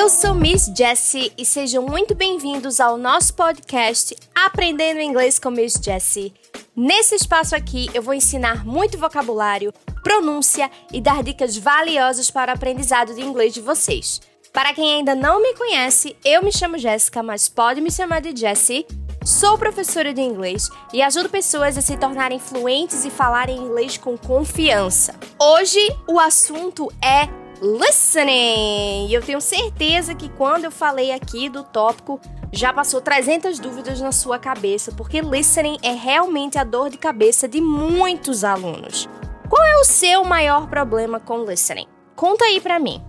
Eu sou Miss Jessie e sejam muito bem-vindos ao nosso podcast Aprendendo Inglês com Miss Jessie. Nesse espaço aqui eu vou ensinar muito vocabulário, pronúncia e dar dicas valiosas para o aprendizado de inglês de vocês. Para quem ainda não me conhece, eu me chamo Jéssica, mas pode me chamar de Jessie. Sou professora de inglês e ajudo pessoas a se tornarem fluentes e falarem inglês com confiança. Hoje o assunto é listening. E eu tenho certeza que quando eu falei aqui do tópico, já passou 300 dúvidas na sua cabeça, porque listening é realmente a dor de cabeça de muitos alunos. Qual é o seu maior problema com listening? Conta aí pra mim.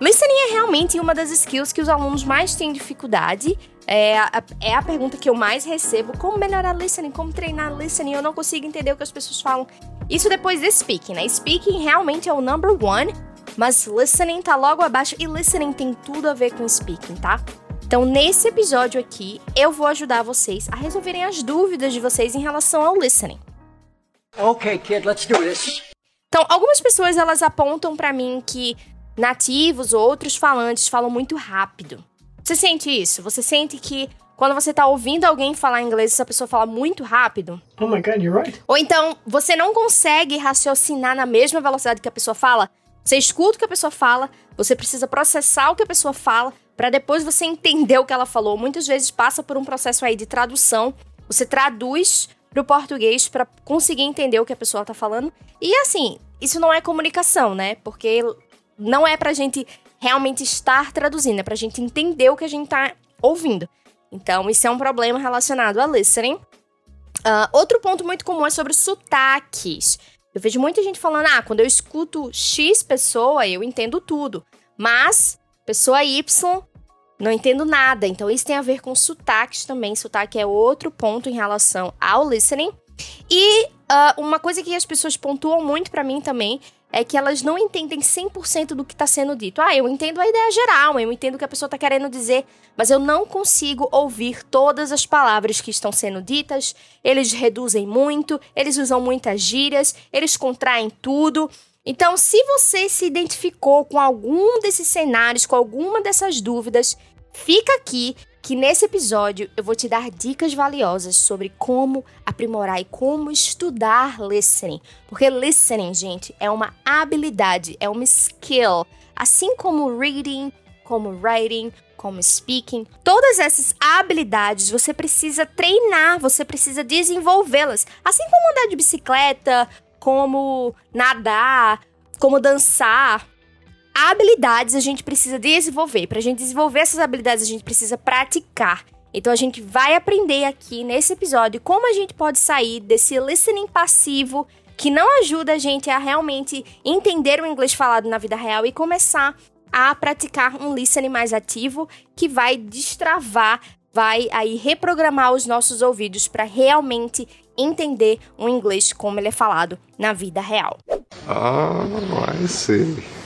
Listening é realmente uma das skills que os alunos mais têm dificuldade. É a, é a pergunta que eu mais recebo: como melhorar listening? Como treinar listening? Eu não consigo entender o que as pessoas falam. Isso depois de speaking, né? Speaking realmente é o number one mas listening tá logo abaixo e listening tem tudo a ver com speaking, tá? Então, nesse episódio aqui, eu vou ajudar vocês a resolverem as dúvidas de vocês em relação ao listening. Okay, kid, let's do this. Então, algumas pessoas elas apontam para mim que nativos ou outros falantes falam muito rápido. Você sente isso? Você sente que quando você tá ouvindo alguém falar inglês, essa pessoa fala muito rápido? Oh my god, you're right. Ou então, você não consegue raciocinar na mesma velocidade que a pessoa fala? Você escuta o que a pessoa fala, você precisa processar o que a pessoa fala, para depois você entender o que ela falou. Muitas vezes passa por um processo aí de tradução. Você traduz para o português para conseguir entender o que a pessoa está falando. E assim, isso não é comunicação, né? Porque não é para a gente realmente estar traduzindo, é para a gente entender o que a gente está ouvindo. Então, isso é um problema relacionado a listening. Uh, outro ponto muito comum é sobre sotaques. Eu vejo muita gente falando, ah, quando eu escuto X pessoa, eu entendo tudo. Mas, pessoa Y, não entendo nada. Então, isso tem a ver com sotaques também. Sotaque é outro ponto em relação ao listening. E uh, uma coisa que as pessoas pontuam muito para mim também é que elas não entendem 100% do que está sendo dito. Ah, eu entendo a ideia geral, eu entendo o que a pessoa está querendo dizer, mas eu não consigo ouvir todas as palavras que estão sendo ditas. Eles reduzem muito, eles usam muitas gírias, eles contraem tudo. Então, se você se identificou com algum desses cenários, com alguma dessas dúvidas, fica aqui que nesse episódio eu vou te dar dicas valiosas sobre como aprimorar e como estudar listening. Porque listening, gente, é uma habilidade, é uma skill. Assim como reading, como writing, como speaking, todas essas habilidades você precisa treinar, você precisa desenvolvê-las. Assim como andar de bicicleta, como nadar, como dançar, habilidades a gente precisa desenvolver. Para a gente desenvolver essas habilidades, a gente precisa praticar. Então a gente vai aprender aqui nesse episódio como a gente pode sair desse listening passivo que não ajuda a gente a realmente entender o inglês falado na vida real e começar a praticar um listening mais ativo que vai destravar, vai aí reprogramar os nossos ouvidos para realmente entender o inglês como ele é falado na vida real. Ah, I see.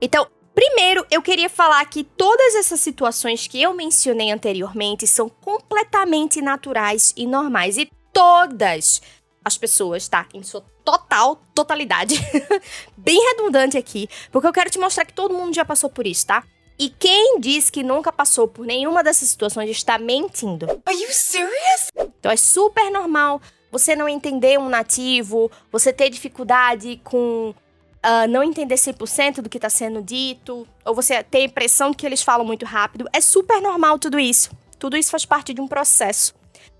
Então, primeiro eu queria falar que todas essas situações que eu mencionei anteriormente são completamente naturais e normais. E todas as pessoas, tá? Em sua total totalidade. Bem redundante aqui, porque eu quero te mostrar que todo mundo já passou por isso, tá? E quem diz que nunca passou por nenhuma dessas situações está mentindo. Are you serious? Então é super normal você não entender um nativo, você ter dificuldade com uh, não entender 100% do que está sendo dito, ou você ter a impressão que eles falam muito rápido. É super normal tudo isso. Tudo isso faz parte de um processo,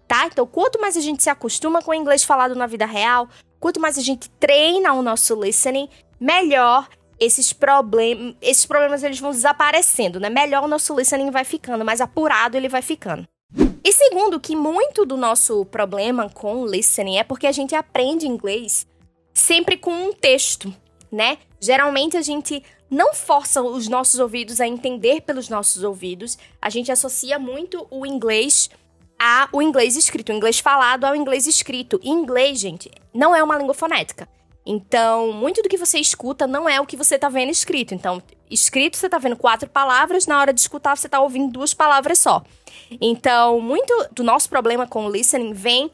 tá? Então, quanto mais a gente se acostuma com o inglês falado na vida real, quanto mais a gente treina o nosso listening, melhor esses, problem esses problemas eles vão desaparecendo, né? Melhor o nosso listening vai ficando, mais apurado ele vai ficando. E segundo, que muito do nosso problema com o listening é porque a gente aprende inglês sempre com um texto né? Geralmente a gente não força os nossos ouvidos a entender pelos nossos ouvidos. A gente associa muito o inglês a o inglês escrito, o inglês falado ao inglês escrito. E inglês, gente, não é uma língua fonética. Então, muito do que você escuta não é o que você tá vendo escrito. Então, escrito você tá vendo quatro palavras, na hora de escutar você tá ouvindo duas palavras só. Então, muito do nosso problema com o listening vem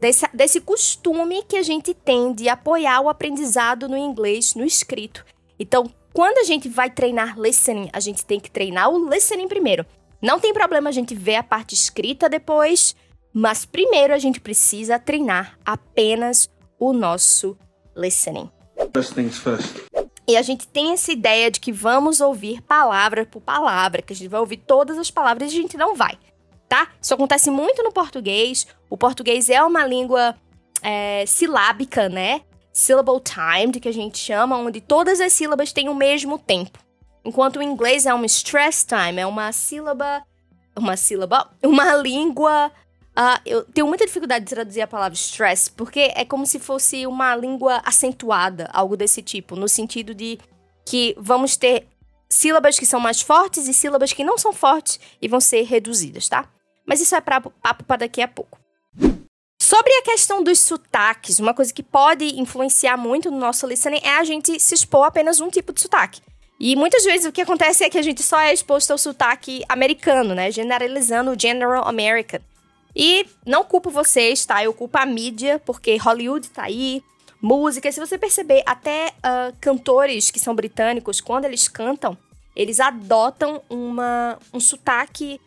desse, desse costume que a gente tem de apoiar o aprendizado no inglês no escrito. Então, quando a gente vai treinar listening, a gente tem que treinar o listening primeiro. Não tem problema a gente ver a parte escrita depois, mas primeiro a gente precisa treinar apenas o nosso listening. First things first. E a gente tem essa ideia de que vamos ouvir palavra por palavra, que a gente vai ouvir todas as palavras e a gente não vai, tá? Isso acontece muito no português. O português é uma língua é, silábica, né? Syllable timed, que a gente chama, onde todas as sílabas têm o mesmo tempo. Enquanto o inglês é uma stress time, é uma sílaba. Uma sílaba. Uma língua. Uh, eu tenho muita dificuldade de traduzir a palavra stress, porque é como se fosse uma língua acentuada, algo desse tipo, no sentido de que vamos ter sílabas que são mais fortes e sílabas que não são fortes e vão ser reduzidas, tá? Mas isso é pra, papo para daqui a pouco. Sobre a questão dos sotaques, uma coisa que pode influenciar muito no nosso listening é a gente se expor a apenas um tipo de sotaque. E muitas vezes o que acontece é que a gente só é exposto ao sotaque americano, né? Generalizando o General American. E não culpo vocês, tá? Eu culpo a mídia, porque Hollywood tá aí, música. Se você perceber, até uh, cantores que são britânicos, quando eles cantam, eles adotam uma, um sotaque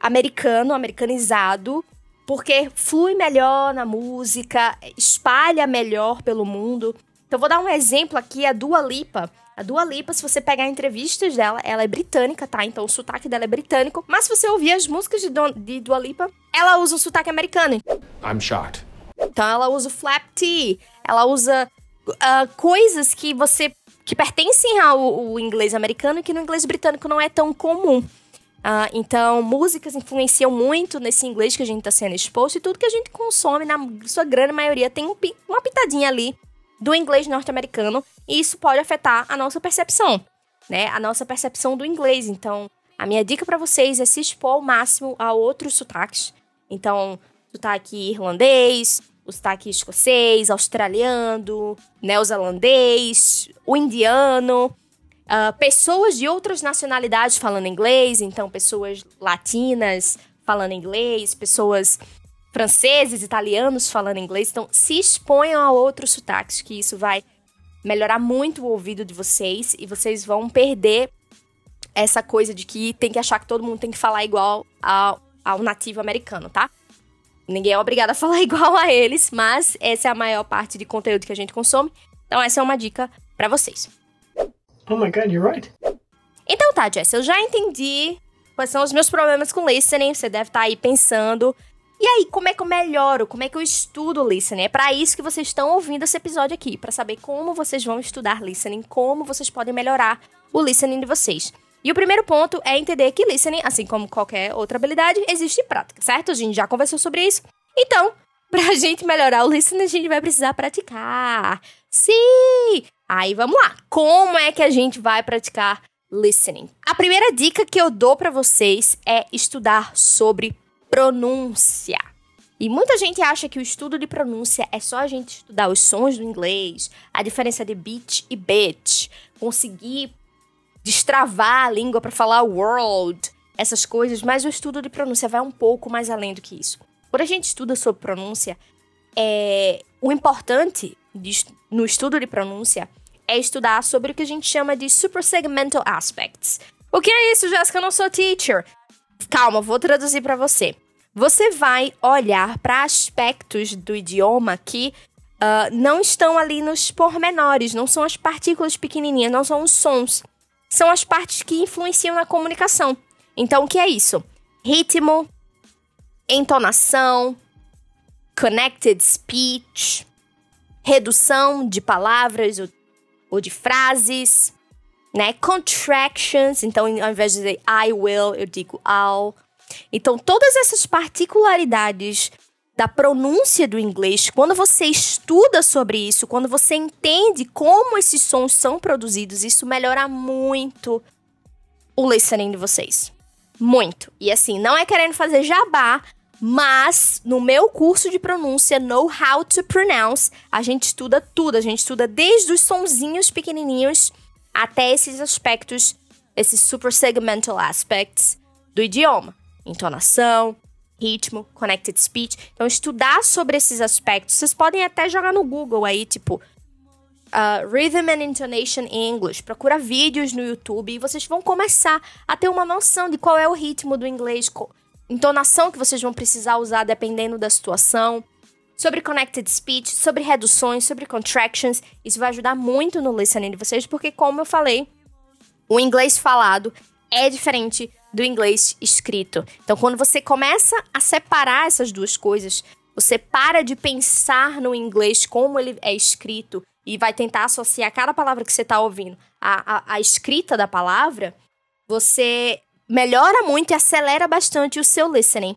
americano, americanizado, porque flui melhor na música, espalha melhor pelo mundo. Então, vou dar um exemplo aqui, a Dua Lipa. A Dua Lipa, se você pegar entrevistas dela, ela é britânica, tá? Então o sotaque dela é britânico. Mas se você ouvir as músicas de, Don, de Dua Lipa, ela usa um sotaque americano. I'm shocked. Então ela usa o flap T, ela usa uh, coisas que você que pertencem ao, ao, inglês americano e que no inglês britânico não é tão comum. Uh, então, músicas influenciam muito nesse inglês que a gente está sendo exposto e tudo que a gente consome, na sua grande maioria, tem um, uma pitadinha ali do inglês norte-americano e isso pode afetar a nossa percepção, né? A nossa percepção do inglês. Então, a minha dica para vocês é se expor ao máximo a outros sotaques. Então, sotaque irlandês, o sotaque escocês, australiano, neozelandês, o indiano, uh, pessoas de outras nacionalidades falando inglês, então pessoas latinas falando inglês, pessoas franceses, italianos falando inglês. Então, se exponham a outros sotaques, que isso vai melhorar muito o ouvido de vocês e vocês vão perder essa coisa de que tem que achar que todo mundo tem que falar igual ao, ao nativo americano, tá? Ninguém é obrigado a falar igual a eles, mas essa é a maior parte de conteúdo que a gente consome. Então, essa é uma dica para vocês. Oh my god, you're right. Então tá, Jess, eu já entendi quais são os meus problemas com listening. Você deve estar tá aí pensando e aí, como é que eu melhoro? Como é que eu estudo listening? É para isso que vocês estão ouvindo esse episódio aqui, para saber como vocês vão estudar listening, como vocês podem melhorar o listening de vocês. E o primeiro ponto é entender que listening, assim como qualquer outra habilidade, existe prática, certo? A gente já conversou sobre isso. Então, pra gente melhorar o listening, a gente vai precisar praticar. Sim! Aí vamos lá. Como é que a gente vai praticar listening? A primeira dica que eu dou para vocês é estudar sobre pronúncia. E muita gente acha que o estudo de pronúncia é só a gente estudar os sons do inglês, a diferença de beat e bit, conseguir destravar a língua para falar world, essas coisas, mas o estudo de pronúncia vai um pouco mais além do que isso. Quando a gente estuda sobre pronúncia, é, o importante de, no estudo de pronúncia é estudar sobre o que a gente chama de suprasegmental aspects. O que é isso, Jéssica? Eu não sou teacher. Calma, vou traduzir para você. Você vai olhar para aspectos do idioma que uh, não estão ali nos pormenores, não são as partículas pequenininhas, não são os sons. São as partes que influenciam na comunicação. Então, o que é isso? Ritmo, entonação, connected speech, redução de palavras ou, ou de frases, né? Contractions, então ao invés de dizer I will, eu digo I'll. Então, todas essas particularidades da pronúncia do inglês, quando você estuda sobre isso, quando você entende como esses sons são produzidos, isso melhora muito o listening de vocês. Muito. E assim, não é querendo fazer jabá, mas no meu curso de pronúncia Know How to Pronounce, a gente estuda tudo. A gente estuda desde os sonzinhos pequenininhos até esses aspectos, esses super segmental aspects do idioma. Entonação, ritmo, connected speech. Então, estudar sobre esses aspectos, vocês podem até jogar no Google aí, tipo, uh, Rhythm and Intonation English. Procura vídeos no YouTube e vocês vão começar a ter uma noção de qual é o ritmo do inglês, entonação que vocês vão precisar usar dependendo da situação. Sobre connected speech, sobre reduções, sobre contractions. Isso vai ajudar muito no listening de vocês, porque, como eu falei, o inglês falado é diferente do inglês escrito. Então, quando você começa a separar essas duas coisas, você para de pensar no inglês como ele é escrito e vai tentar associar cada palavra que você está ouvindo à, à, à escrita da palavra, você melhora muito e acelera bastante o seu listening.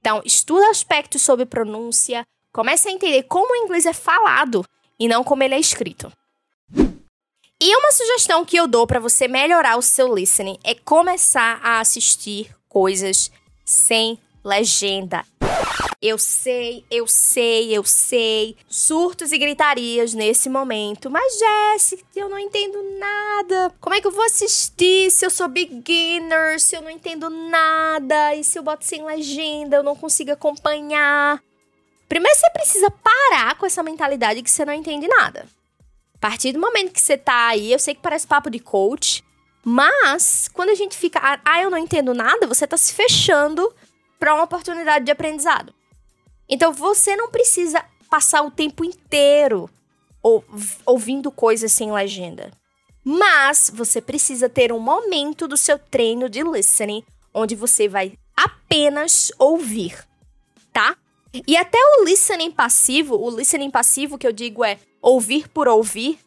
Então, estuda aspectos sobre pronúncia, comece a entender como o inglês é falado e não como ele é escrito. E uma sugestão que eu dou para você melhorar o seu listening é começar a assistir coisas sem legenda. Eu sei, eu sei, eu sei. Surtos e gritarias nesse momento. Mas, Jessica, eu não entendo nada. Como é que eu vou assistir se eu sou beginner, se eu não entendo nada? E se eu boto sem legenda, eu não consigo acompanhar? Primeiro você precisa parar com essa mentalidade que você não entende nada. A partir do momento que você tá aí, eu sei que parece papo de coach, mas quando a gente fica, ah eu não entendo nada, você tá se fechando para uma oportunidade de aprendizado. Então você não precisa passar o tempo inteiro ou, ouvindo coisas sem legenda. Mas você precisa ter um momento do seu treino de listening onde você vai apenas ouvir, tá? E até o listening passivo, o listening passivo que eu digo é ouvir por ouvir,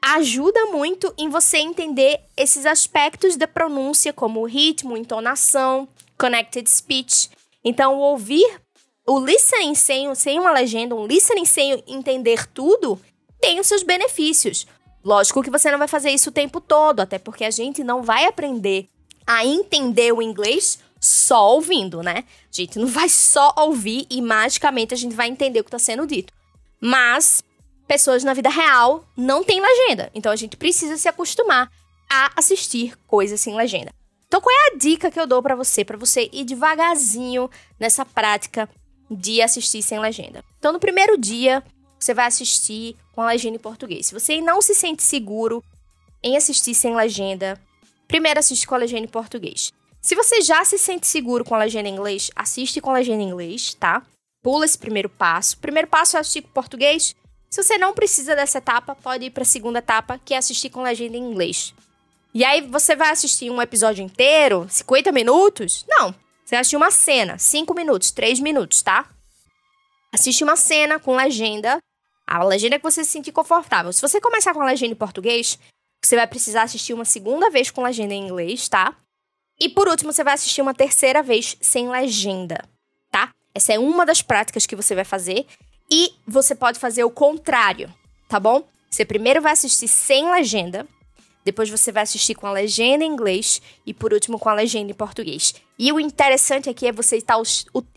ajuda muito em você entender esses aspectos da pronúncia, como ritmo, entonação, connected speech. Então, o ouvir, o listening sem, sem uma legenda, um listening sem entender tudo, tem os seus benefícios. Lógico que você não vai fazer isso o tempo todo, até porque a gente não vai aprender a entender o inglês só ouvindo, né? A gente não vai só ouvir e magicamente a gente vai entender o que está sendo dito. Mas pessoas na vida real não têm legenda. Então a gente precisa se acostumar a assistir coisas sem legenda. Então qual é a dica que eu dou para você, para você ir devagarzinho nessa prática de assistir sem legenda? Então no primeiro dia, você vai assistir com a legenda em português. Se você não se sente seguro em assistir sem legenda, primeiro assiste com a legenda em português. Se você já se sente seguro com a legenda em inglês, assiste com a legenda em inglês, tá? Pula esse primeiro passo. Primeiro passo é assistir com português. Se você não precisa dessa etapa, pode ir para a segunda etapa, que é assistir com legenda em inglês. E aí você vai assistir um episódio inteiro, 50 minutos? Não. Você assiste uma cena, 5 minutos, 3 minutos, tá? Assiste uma cena com legenda, a legenda que você se sentir confortável. Se você começar com a legenda em português, você vai precisar assistir uma segunda vez com legenda em inglês, tá? E por último, você vai assistir uma terceira vez sem legenda, tá? Essa é uma das práticas que você vai fazer. E você pode fazer o contrário, tá bom? Você primeiro vai assistir sem legenda, depois você vai assistir com a legenda em inglês e por último com a legenda em português. E o interessante aqui é você estar o,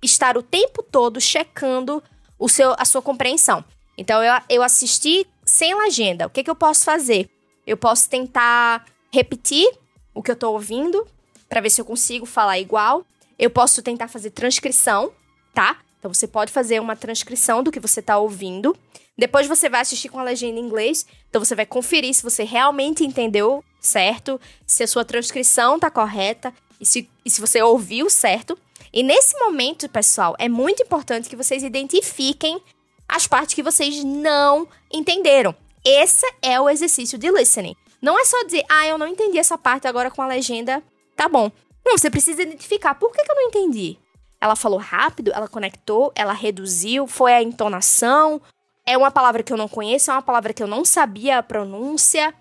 estar o tempo todo checando o seu, a sua compreensão. Então eu, eu assisti sem legenda. O que, que eu posso fazer? Eu posso tentar repetir o que eu estou ouvindo para ver se eu consigo falar igual. Eu posso tentar fazer transcrição, tá? Então você pode fazer uma transcrição do que você está ouvindo. Depois você vai assistir com a legenda em inglês. Então você vai conferir se você realmente entendeu certo, se a sua transcrição está correta e se, e se você ouviu certo. E nesse momento, pessoal, é muito importante que vocês identifiquem as partes que vocês não entenderam. Esse é o exercício de listening. Não é só dizer, ah, eu não entendi essa parte agora com a legenda, tá bom. Não, você precisa identificar por que, que eu não entendi. Ela falou rápido, ela conectou, ela reduziu, foi a entonação. É uma palavra que eu não conheço, é uma palavra que eu não sabia a pronúncia.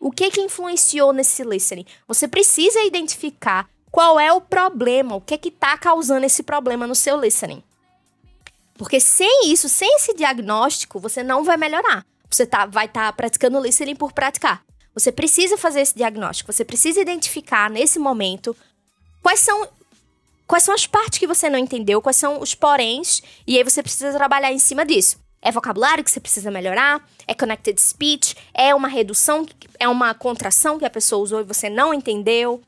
O que que influenciou nesse listening? Você precisa identificar qual é o problema, o que que tá causando esse problema no seu listening. Porque sem isso, sem esse diagnóstico, você não vai melhorar. Você tá, vai estar tá praticando listening por praticar. Você precisa fazer esse diagnóstico, você precisa identificar nesse momento quais são quais são as partes que você não entendeu, quais são os poréns, e aí você precisa trabalhar em cima disso. É vocabulário que você precisa melhorar, é connected speech, é uma redução, é uma contração que a pessoa usou e você não entendeu.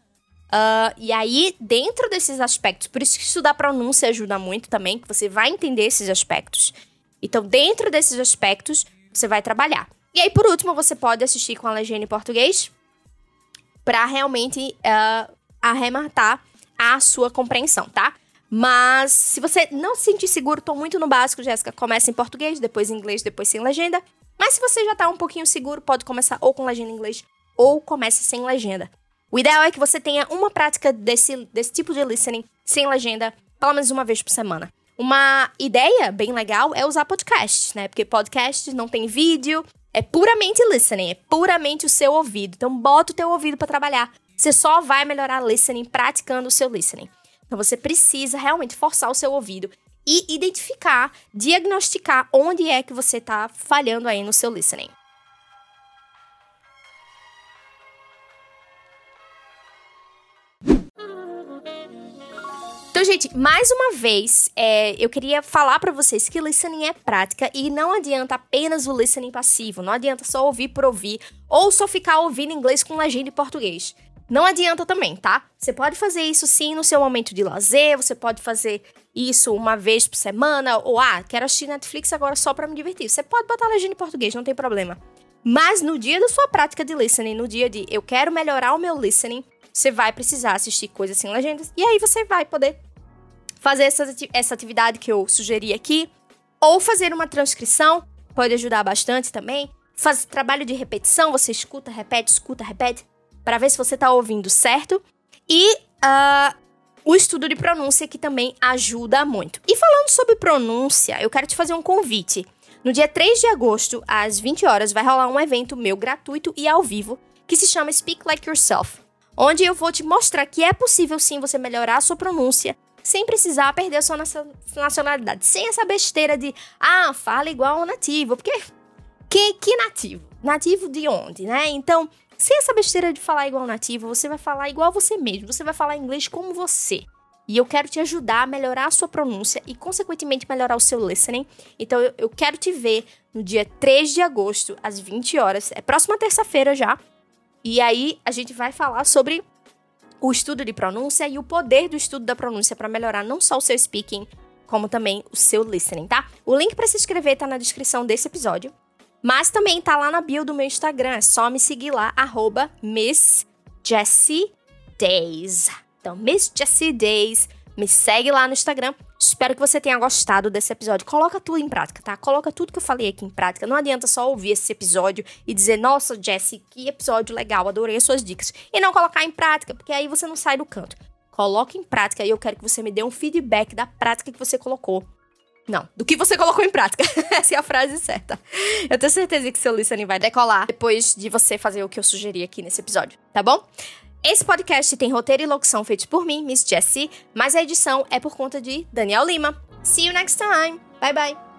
Uh, e aí, dentro desses aspectos, por isso que estudar pronúncia ajuda muito também, que você vai entender esses aspectos. Então, dentro desses aspectos, você vai trabalhar. E aí, por último, você pode assistir com a legenda em português para realmente uh, arrematar a sua compreensão, tá? Mas se você não se sentir seguro, tô muito no básico, Jéssica, começa em português, depois em inglês, depois sem legenda. Mas se você já tá um pouquinho seguro, pode começar ou com legenda em inglês ou comece sem legenda. O ideal é que você tenha uma prática desse, desse tipo de listening sem legenda, pelo menos uma vez por semana. Uma ideia bem legal é usar podcasts, né? Porque podcasts não tem vídeo, é puramente listening, é puramente o seu ouvido. Então bota o teu ouvido para trabalhar. Você só vai melhorar listening praticando o seu listening. Então você precisa realmente forçar o seu ouvido e identificar, diagnosticar onde é que você está falhando aí no seu listening. Então, gente, mais uma vez, é, eu queria falar para vocês que listening é prática e não adianta apenas o listening passivo, não adianta só ouvir por ouvir ou só ficar ouvindo inglês com legenda em português. Não adianta também, tá? Você pode fazer isso sim no seu momento de lazer, você pode fazer isso uma vez por semana, ou ah, quero assistir Netflix agora só para me divertir. Você pode botar legenda em português, não tem problema. Mas no dia da sua prática de listening, no dia de eu quero melhorar o meu listening, você vai precisar assistir coisas sem legendas. E aí você vai poder fazer essa, essa atividade que eu sugeri aqui. Ou fazer uma transcrição, pode ajudar bastante também. Faz trabalho de repetição, você escuta, repete, escuta, repete, para ver se você está ouvindo certo. E uh, o estudo de pronúncia que também ajuda muito. E falando sobre pronúncia, eu quero te fazer um convite. No dia 3 de agosto, às 20 horas, vai rolar um evento meu gratuito e ao vivo que se chama Speak Like Yourself onde eu vou te mostrar que é possível sim você melhorar a sua pronúncia sem precisar perder a sua nacionalidade, sem essa besteira de ah, fala igual ao nativo, porque que, que nativo? Nativo de onde, né? Então, sem essa besteira de falar igual nativo, você vai falar igual você mesmo, você vai falar inglês como você. E eu quero te ajudar a melhorar a sua pronúncia e, consequentemente, melhorar o seu listening. Então, eu, eu quero te ver no dia 3 de agosto, às 20 horas. É próxima terça-feira já. E aí a gente vai falar sobre o estudo de pronúncia e o poder do estudo da pronúncia para melhorar não só o seu speaking, como também o seu listening, tá? O link para se inscrever tá na descrição desse episódio, mas também tá lá na bio do meu Instagram, é só me seguir lá arroba Miss Jessie Days. Então, Miss Jessie Days, me segue lá no Instagram Espero que você tenha gostado desse episódio. Coloca tudo em prática, tá? Coloca tudo que eu falei aqui em prática. Não adianta só ouvir esse episódio e dizer, nossa, Jesse, que episódio legal, adorei as suas dicas. E não colocar em prática, porque aí você não sai do canto. Coloque em prática e eu quero que você me dê um feedback da prática que você colocou. Não, do que você colocou em prática. Essa é a frase certa. Eu tenho certeza que seu listening vai decolar depois de você fazer o que eu sugeri aqui nesse episódio, tá bom? Esse podcast tem roteiro e locução feitos por mim, Miss Jessie, mas a edição é por conta de Daniel Lima. See you next time. Bye bye.